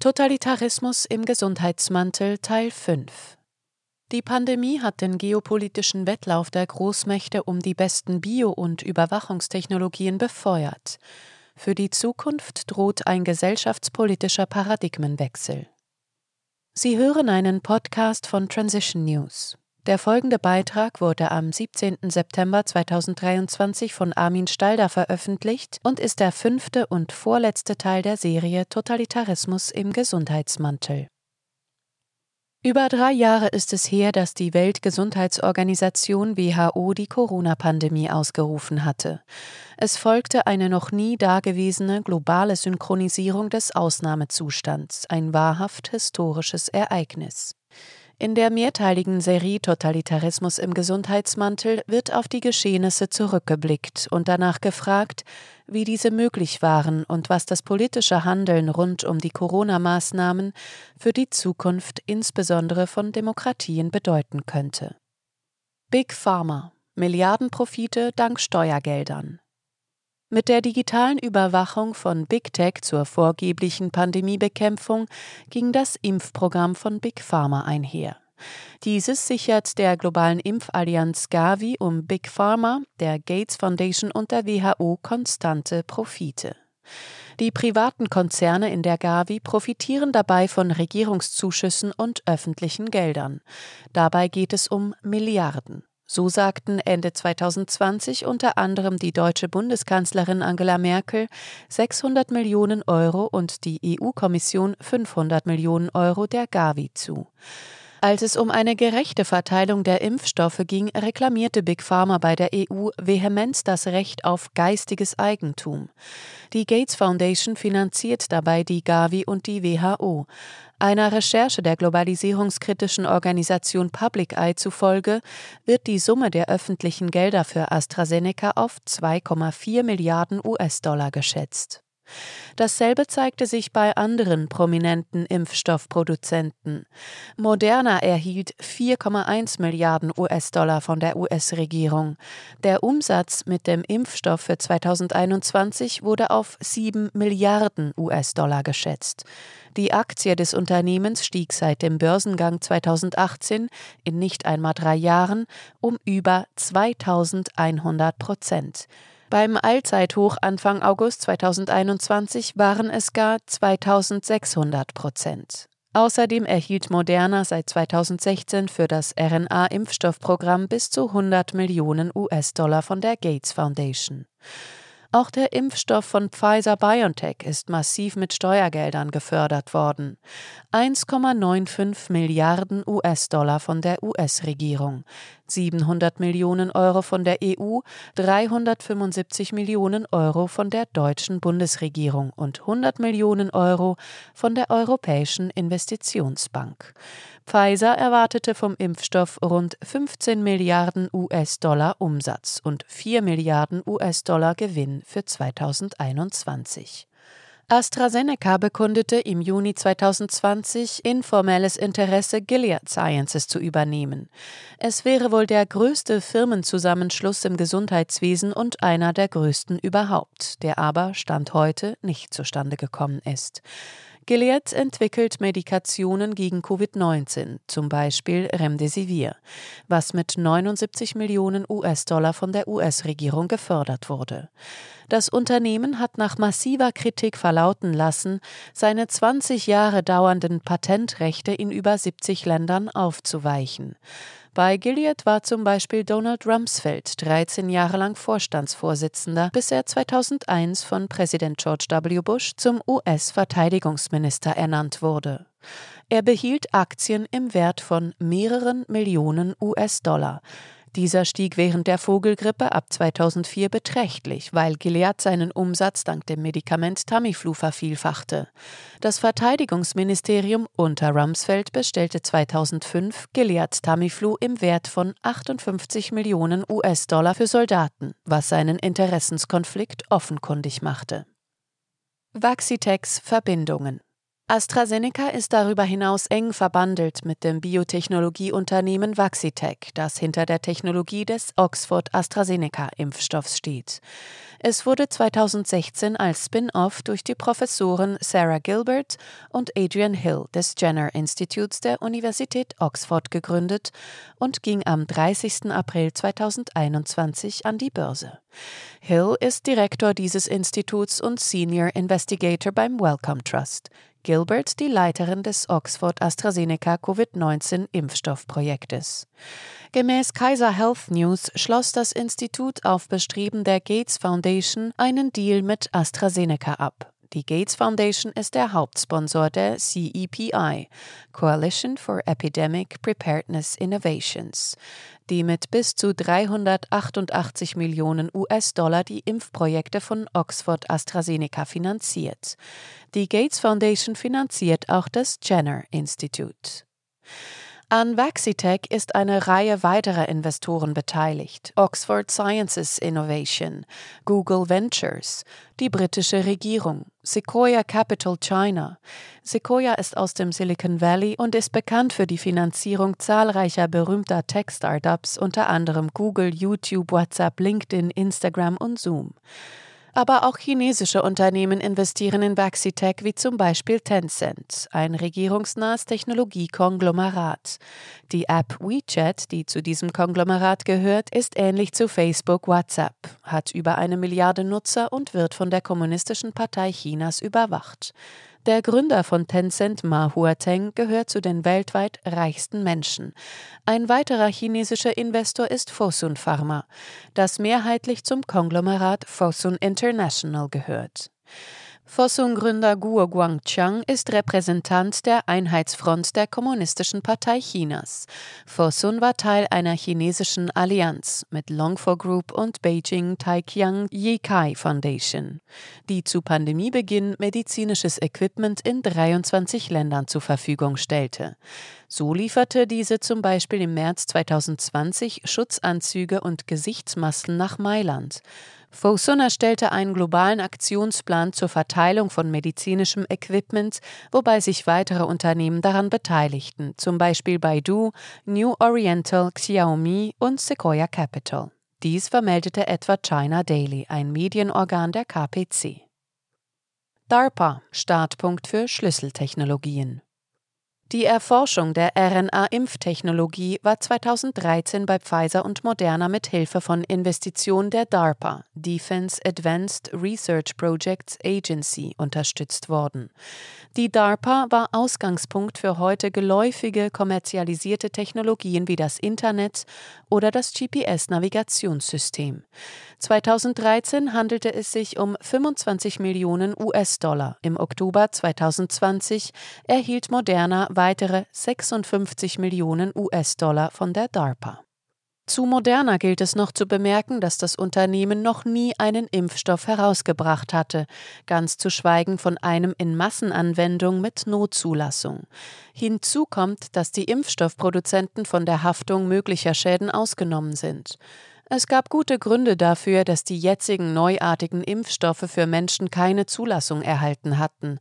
Totalitarismus im Gesundheitsmantel Teil 5 Die Pandemie hat den geopolitischen Wettlauf der Großmächte um die besten Bio- und Überwachungstechnologien befeuert. Für die Zukunft droht ein gesellschaftspolitischer Paradigmenwechsel. Sie hören einen Podcast von Transition News. Der folgende Beitrag wurde am 17. September 2023 von Armin Stalder veröffentlicht und ist der fünfte und vorletzte Teil der Serie Totalitarismus im Gesundheitsmantel. Über drei Jahre ist es her, dass die Weltgesundheitsorganisation WHO die Corona-Pandemie ausgerufen hatte. Es folgte eine noch nie dagewesene globale Synchronisierung des Ausnahmezustands, ein wahrhaft historisches Ereignis. In der mehrteiligen Serie Totalitarismus im Gesundheitsmantel wird auf die Geschehnisse zurückgeblickt und danach gefragt, wie diese möglich waren und was das politische Handeln rund um die Corona-Maßnahmen für die Zukunft insbesondere von Demokratien bedeuten könnte. Big Pharma Milliardenprofite dank Steuergeldern. Mit der digitalen Überwachung von Big Tech zur vorgeblichen Pandemiebekämpfung ging das Impfprogramm von Big Pharma einher. Dieses sichert der globalen Impfallianz Gavi um Big Pharma, der Gates Foundation und der WHO konstante Profite. Die privaten Konzerne in der Gavi profitieren dabei von Regierungszuschüssen und öffentlichen Geldern. Dabei geht es um Milliarden. So sagten Ende 2020 unter anderem die deutsche Bundeskanzlerin Angela Merkel 600 Millionen Euro und die EU-Kommission 500 Millionen Euro der Gavi zu. Als es um eine gerechte Verteilung der Impfstoffe ging, reklamierte Big Pharma bei der EU vehement das Recht auf geistiges Eigentum. Die Gates Foundation finanziert dabei die Gavi und die WHO. Einer Recherche der globalisierungskritischen Organisation Public Eye zufolge wird die Summe der öffentlichen Gelder für AstraZeneca auf 2,4 Milliarden US-Dollar geschätzt. Dasselbe zeigte sich bei anderen prominenten Impfstoffproduzenten. Moderna erhielt 4,1 Milliarden US-Dollar von der US-Regierung. Der Umsatz mit dem Impfstoff für 2021 wurde auf 7 Milliarden US-Dollar geschätzt. Die Aktie des Unternehmens stieg seit dem Börsengang 2018 in nicht einmal drei Jahren um über 2100 Prozent. Beim Allzeithoch Anfang August 2021 waren es gar 2600 Prozent. Außerdem erhielt Moderna seit 2016 für das RNA-Impfstoffprogramm bis zu 100 Millionen US-Dollar von der Gates Foundation. Auch der Impfstoff von Pfizer BioNTech ist massiv mit Steuergeldern gefördert worden. 1,95 Milliarden US-Dollar von der US-Regierung, 700 Millionen Euro von der EU, 375 Millionen Euro von der deutschen Bundesregierung und 100 Millionen Euro von der Europäischen Investitionsbank. Pfizer erwartete vom Impfstoff rund 15 Milliarden US-Dollar Umsatz und 4 Milliarden US-Dollar Gewinn für 2021. AstraZeneca bekundete im Juni 2020 informelles Interesse, Gilead Sciences zu übernehmen. Es wäre wohl der größte Firmenzusammenschluss im Gesundheitswesen und einer der größten überhaupt, der aber Stand heute nicht zustande gekommen ist. Gilead entwickelt Medikationen gegen Covid-19, zum Beispiel Remdesivir, was mit 79 Millionen US-Dollar von der US-Regierung gefördert wurde. Das Unternehmen hat nach massiver Kritik verlauten lassen, seine 20 Jahre dauernden Patentrechte in über 70 Ländern aufzuweichen. Bei Gilead war zum Beispiel Donald Rumsfeld 13 Jahre lang Vorstandsvorsitzender, bis er 2001 von Präsident George W. Bush zum US-Verteidigungsminister ernannt wurde. Er behielt Aktien im Wert von mehreren Millionen US-Dollar. Dieser stieg während der Vogelgrippe ab 2004 beträchtlich, weil Gilead seinen Umsatz dank dem Medikament Tamiflu vervielfachte. Das Verteidigungsministerium unter Rumsfeld bestellte 2005 Gilead Tamiflu im Wert von 58 Millionen US-Dollar für Soldaten, was seinen Interessenskonflikt offenkundig machte. Vaxitex Verbindungen AstraZeneca ist darüber hinaus eng verbandelt mit dem Biotechnologieunternehmen Vaxitec, das hinter der Technologie des Oxford-AstraZeneca-Impfstoffs steht. Es wurde 2016 als Spin-off durch die Professoren Sarah Gilbert und Adrian Hill des Jenner Instituts der Universität Oxford gegründet und ging am 30. April 2021 an die Börse. Hill ist Direktor dieses Instituts und Senior Investigator beim Wellcome Trust. Gilbert die Leiterin des Oxford AstraZeneca Covid-19-Impfstoffprojektes. Gemäß Kaiser Health News schloss das Institut auf Bestreben der Gates Foundation einen Deal mit AstraZeneca ab. Die Gates Foundation ist der Hauptsponsor der CEPI, Coalition for Epidemic Preparedness Innovations, die mit bis zu 388 Millionen US-Dollar die Impfprojekte von Oxford AstraZeneca finanziert. Die Gates Foundation finanziert auch das Jenner Institute. An Vaxitech ist eine Reihe weiterer Investoren beteiligt. Oxford Sciences Innovation, Google Ventures, die britische Regierung, Sequoia Capital China. Sequoia ist aus dem Silicon Valley und ist bekannt für die Finanzierung zahlreicher berühmter Tech-Startups, unter anderem Google, YouTube, WhatsApp, LinkedIn, Instagram und Zoom. Aber auch chinesische Unternehmen investieren in Vaxitech, wie zum Beispiel Tencent, ein regierungsnahes Technologiekonglomerat. Die App WeChat, die zu diesem Konglomerat gehört, ist ähnlich zu Facebook WhatsApp, hat über eine Milliarde Nutzer und wird von der Kommunistischen Partei Chinas überwacht. Der Gründer von Tencent, Ma Huateng, gehört zu den weltweit reichsten Menschen. Ein weiterer chinesischer Investor ist Fosun Pharma, das mehrheitlich zum Konglomerat Fosun International gehört. Fosun-Gründer Guo Guangchang ist Repräsentant der Einheitsfront der Kommunistischen Partei Chinas. Fosun war Teil einer chinesischen Allianz mit Longfor Group und Beijing Taiqiang Yikai Foundation, die zu Pandemiebeginn medizinisches Equipment in 23 Ländern zur Verfügung stellte. So lieferte diese zum Beispiel im März 2020 Schutzanzüge und Gesichtsmasken nach Mailand. Fosun erstellte einen globalen Aktionsplan zur Verteilung von medizinischem Equipment, wobei sich weitere Unternehmen daran beteiligten, zum Beispiel Baidu, New Oriental, Xiaomi und Sequoia Capital. Dies vermeldete etwa China Daily, ein Medienorgan der KPC. DARPA, Startpunkt für Schlüsseltechnologien. Die Erforschung der RNA-Impftechnologie war 2013 bei Pfizer und Moderna mit Hilfe von Investitionen der DARPA, Defense Advanced Research Projects Agency, unterstützt worden. Die DARPA war Ausgangspunkt für heute geläufige kommerzialisierte Technologien wie das Internet oder das GPS-Navigationssystem. 2013 handelte es sich um 25 Millionen US-Dollar. Im Oktober 2020 erhielt Moderna weitere 56 Millionen US-Dollar von der DARPA. Zu Moderna gilt es noch zu bemerken, dass das Unternehmen noch nie einen Impfstoff herausgebracht hatte, ganz zu schweigen von einem in Massenanwendung mit Notzulassung. Hinzu kommt, dass die Impfstoffproduzenten von der Haftung möglicher Schäden ausgenommen sind. Es gab gute Gründe dafür, dass die jetzigen neuartigen Impfstoffe für Menschen keine Zulassung erhalten hatten.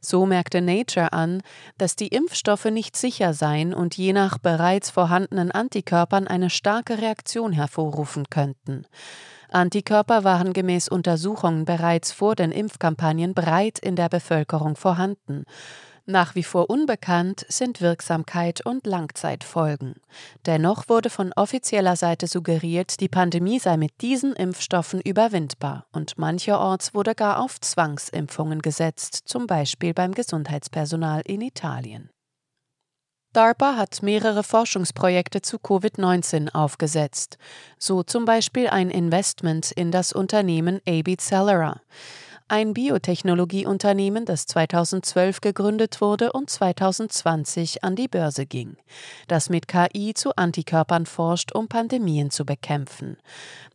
So merkte Nature an, dass die Impfstoffe nicht sicher seien und je nach bereits vorhandenen Antikörpern eine starke Reaktion hervorrufen könnten. Antikörper waren gemäß Untersuchungen bereits vor den Impfkampagnen breit in der Bevölkerung vorhanden. Nach wie vor unbekannt sind Wirksamkeit und Langzeitfolgen. Dennoch wurde von offizieller Seite suggeriert, die Pandemie sei mit diesen Impfstoffen überwindbar und mancherorts wurde gar auf Zwangsimpfungen gesetzt, zum Beispiel beim Gesundheitspersonal in Italien. DARPA hat mehrere Forschungsprojekte zu Covid-19 aufgesetzt, so zum Beispiel ein Investment in das Unternehmen AB Celera ein Biotechnologieunternehmen, das 2012 gegründet wurde und 2020 an die Börse ging, das mit KI zu Antikörpern forscht, um Pandemien zu bekämpfen.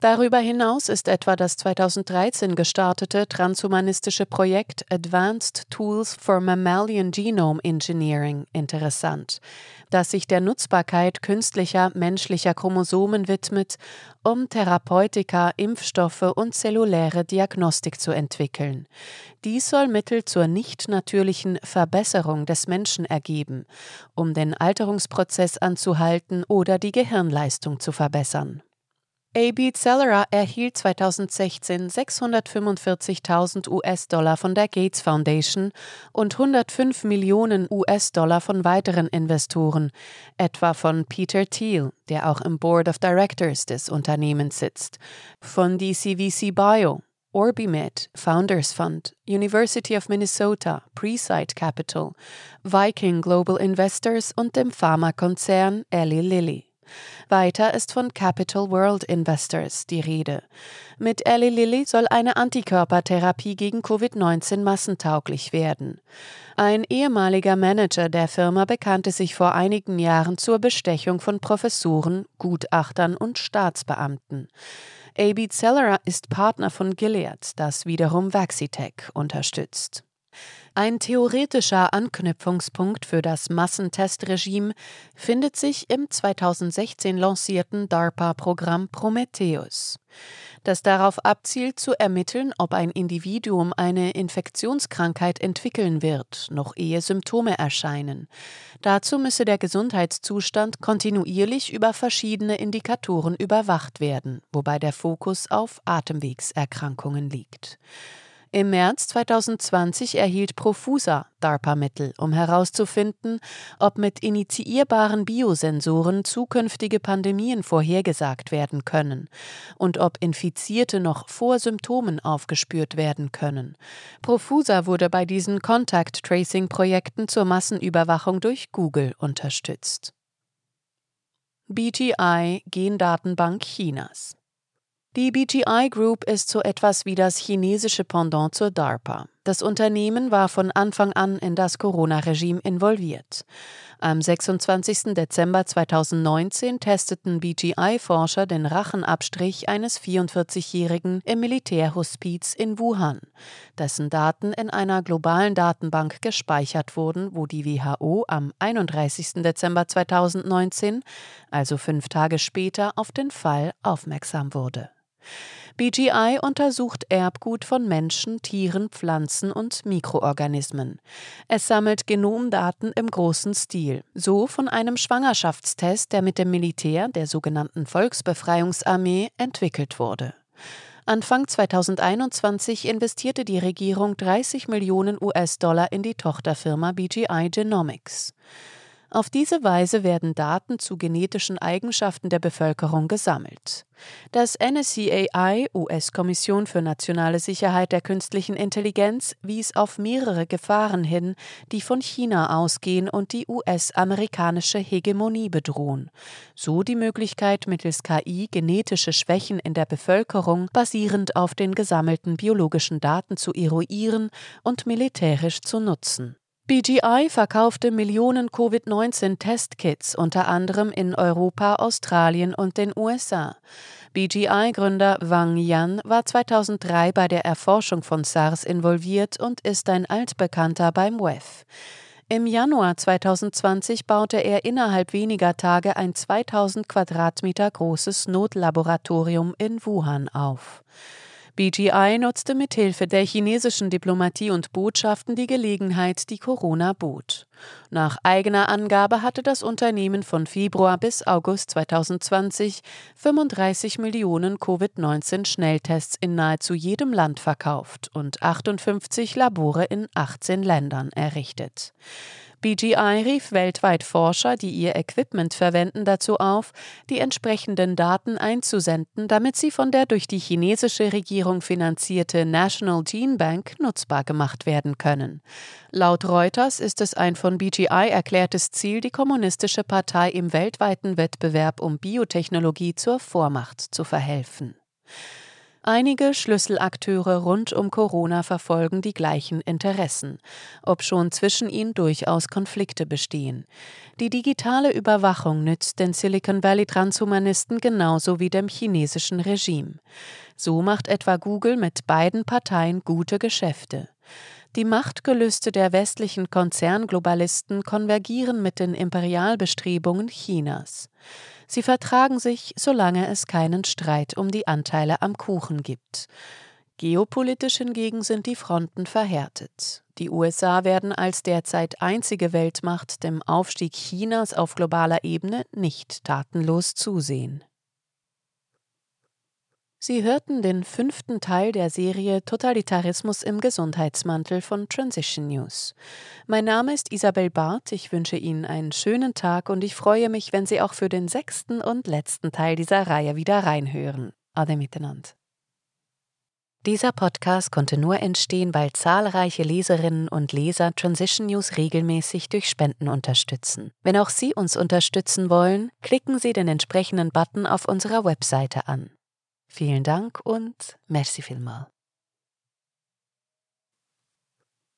Darüber hinaus ist etwa das 2013 gestartete transhumanistische Projekt Advanced Tools for Mammalian Genome Engineering interessant, das sich der Nutzbarkeit künstlicher menschlicher Chromosomen widmet, um Therapeutika, Impfstoffe und zelluläre Diagnostik zu entwickeln entwickeln. Dies soll Mittel zur nicht natürlichen Verbesserung des Menschen ergeben, um den Alterungsprozess anzuhalten oder die Gehirnleistung zu verbessern. AB Celera erhielt 2016 645.000 US-Dollar von der Gates Foundation und 105 Millionen US-Dollar von weiteren Investoren, etwa von Peter Thiel, der auch im Board of Directors des Unternehmens sitzt, von DCVC Bio, Orbimed, Founders Fund, University of Minnesota, Preside Capital, Viking Global Investors und dem Pharmakonzern Eli Lilly. Weiter ist von Capital World Investors die Rede. Mit Eli Lilly soll eine Antikörpertherapie gegen Covid-19 massentauglich werden. Ein ehemaliger Manager der Firma bekannte sich vor einigen Jahren zur Bestechung von Professoren, Gutachtern und Staatsbeamten. AB Celera ist Partner von Gilead, das wiederum Vaxitech unterstützt. Ein theoretischer Anknüpfungspunkt für das Massentestregime findet sich im 2016 lancierten DARPA-Programm Prometheus, das darauf abzielt zu ermitteln, ob ein Individuum eine Infektionskrankheit entwickeln wird, noch ehe Symptome erscheinen. Dazu müsse der Gesundheitszustand kontinuierlich über verschiedene Indikatoren überwacht werden, wobei der Fokus auf Atemwegserkrankungen liegt. Im März 2020 erhielt Profusa DARPA-Mittel, um herauszufinden, ob mit initiierbaren Biosensoren zukünftige Pandemien vorhergesagt werden können und ob Infizierte noch vor Symptomen aufgespürt werden können. Profusa wurde bei diesen Contact Tracing-Projekten zur Massenüberwachung durch Google unterstützt. BGI Gendatenbank Chinas die BGI Group ist so etwas wie das chinesische Pendant zur DARPA. Das Unternehmen war von Anfang an in das Corona-Regime involviert. Am 26. Dezember 2019 testeten BGI-Forscher den Rachenabstrich eines 44-Jährigen im Militärhospiz in Wuhan, dessen Daten in einer globalen Datenbank gespeichert wurden, wo die WHO am 31. Dezember 2019, also fünf Tage später, auf den Fall aufmerksam wurde. BGI untersucht Erbgut von Menschen, Tieren, Pflanzen und Mikroorganismen. Es sammelt Genomdaten im großen Stil, so von einem Schwangerschaftstest, der mit dem Militär der sogenannten Volksbefreiungsarmee entwickelt wurde. Anfang 2021 investierte die Regierung 30 Millionen US-Dollar in die Tochterfirma BGI Genomics. Auf diese Weise werden Daten zu genetischen Eigenschaften der Bevölkerung gesammelt. Das NSCAI, US-Kommission für nationale Sicherheit der künstlichen Intelligenz, wies auf mehrere Gefahren hin, die von China ausgehen und die US-amerikanische Hegemonie bedrohen. So die Möglichkeit, mittels KI genetische Schwächen in der Bevölkerung basierend auf den gesammelten biologischen Daten zu eruieren und militärisch zu nutzen. BGI verkaufte Millionen Covid-19-Testkits unter anderem in Europa, Australien und den USA. BGI-Gründer Wang Yan war 2003 bei der Erforschung von SARS involviert und ist ein Altbekannter beim WEF. Im Januar 2020 baute er innerhalb weniger Tage ein 2000 Quadratmeter großes Notlaboratorium in Wuhan auf. BGI nutzte mithilfe der chinesischen Diplomatie und Botschaften die Gelegenheit, die Corona bot. Nach eigener Angabe hatte das Unternehmen von Februar bis August 2020 35 Millionen Covid-19-Schnelltests in nahezu jedem Land verkauft und 58 Labore in 18 Ländern errichtet. BGI rief weltweit Forscher, die ihr Equipment verwenden, dazu auf, die entsprechenden Daten einzusenden, damit sie von der durch die chinesische Regierung finanzierte National Gene Bank nutzbar gemacht werden können. Laut Reuters ist es ein von BGI erklärtes Ziel, die kommunistische Partei im weltweiten Wettbewerb um Biotechnologie zur Vormacht zu verhelfen. Einige Schlüsselakteure rund um Corona verfolgen die gleichen Interessen, obschon zwischen ihnen durchaus Konflikte bestehen. Die digitale Überwachung nützt den Silicon Valley Transhumanisten genauso wie dem chinesischen Regime. So macht etwa Google mit beiden Parteien gute Geschäfte. Die Machtgelüste der westlichen Konzernglobalisten konvergieren mit den Imperialbestrebungen Chinas. Sie vertragen sich, solange es keinen Streit um die Anteile am Kuchen gibt. Geopolitisch hingegen sind die Fronten verhärtet. Die USA werden als derzeit einzige Weltmacht dem Aufstieg Chinas auf globaler Ebene nicht tatenlos zusehen. Sie hörten den fünften Teil der Serie Totalitarismus im Gesundheitsmantel von Transition News. Mein Name ist Isabel Barth, ich wünsche Ihnen einen schönen Tag und ich freue mich, wenn Sie auch für den sechsten und letzten Teil dieser Reihe wieder reinhören. Ade miteinander. Dieser Podcast konnte nur entstehen, weil zahlreiche Leserinnen und Leser Transition News regelmäßig durch Spenden unterstützen. Wenn auch Sie uns unterstützen wollen, klicken Sie den entsprechenden Button auf unserer Webseite an. Vielen Dank und merci vielmal.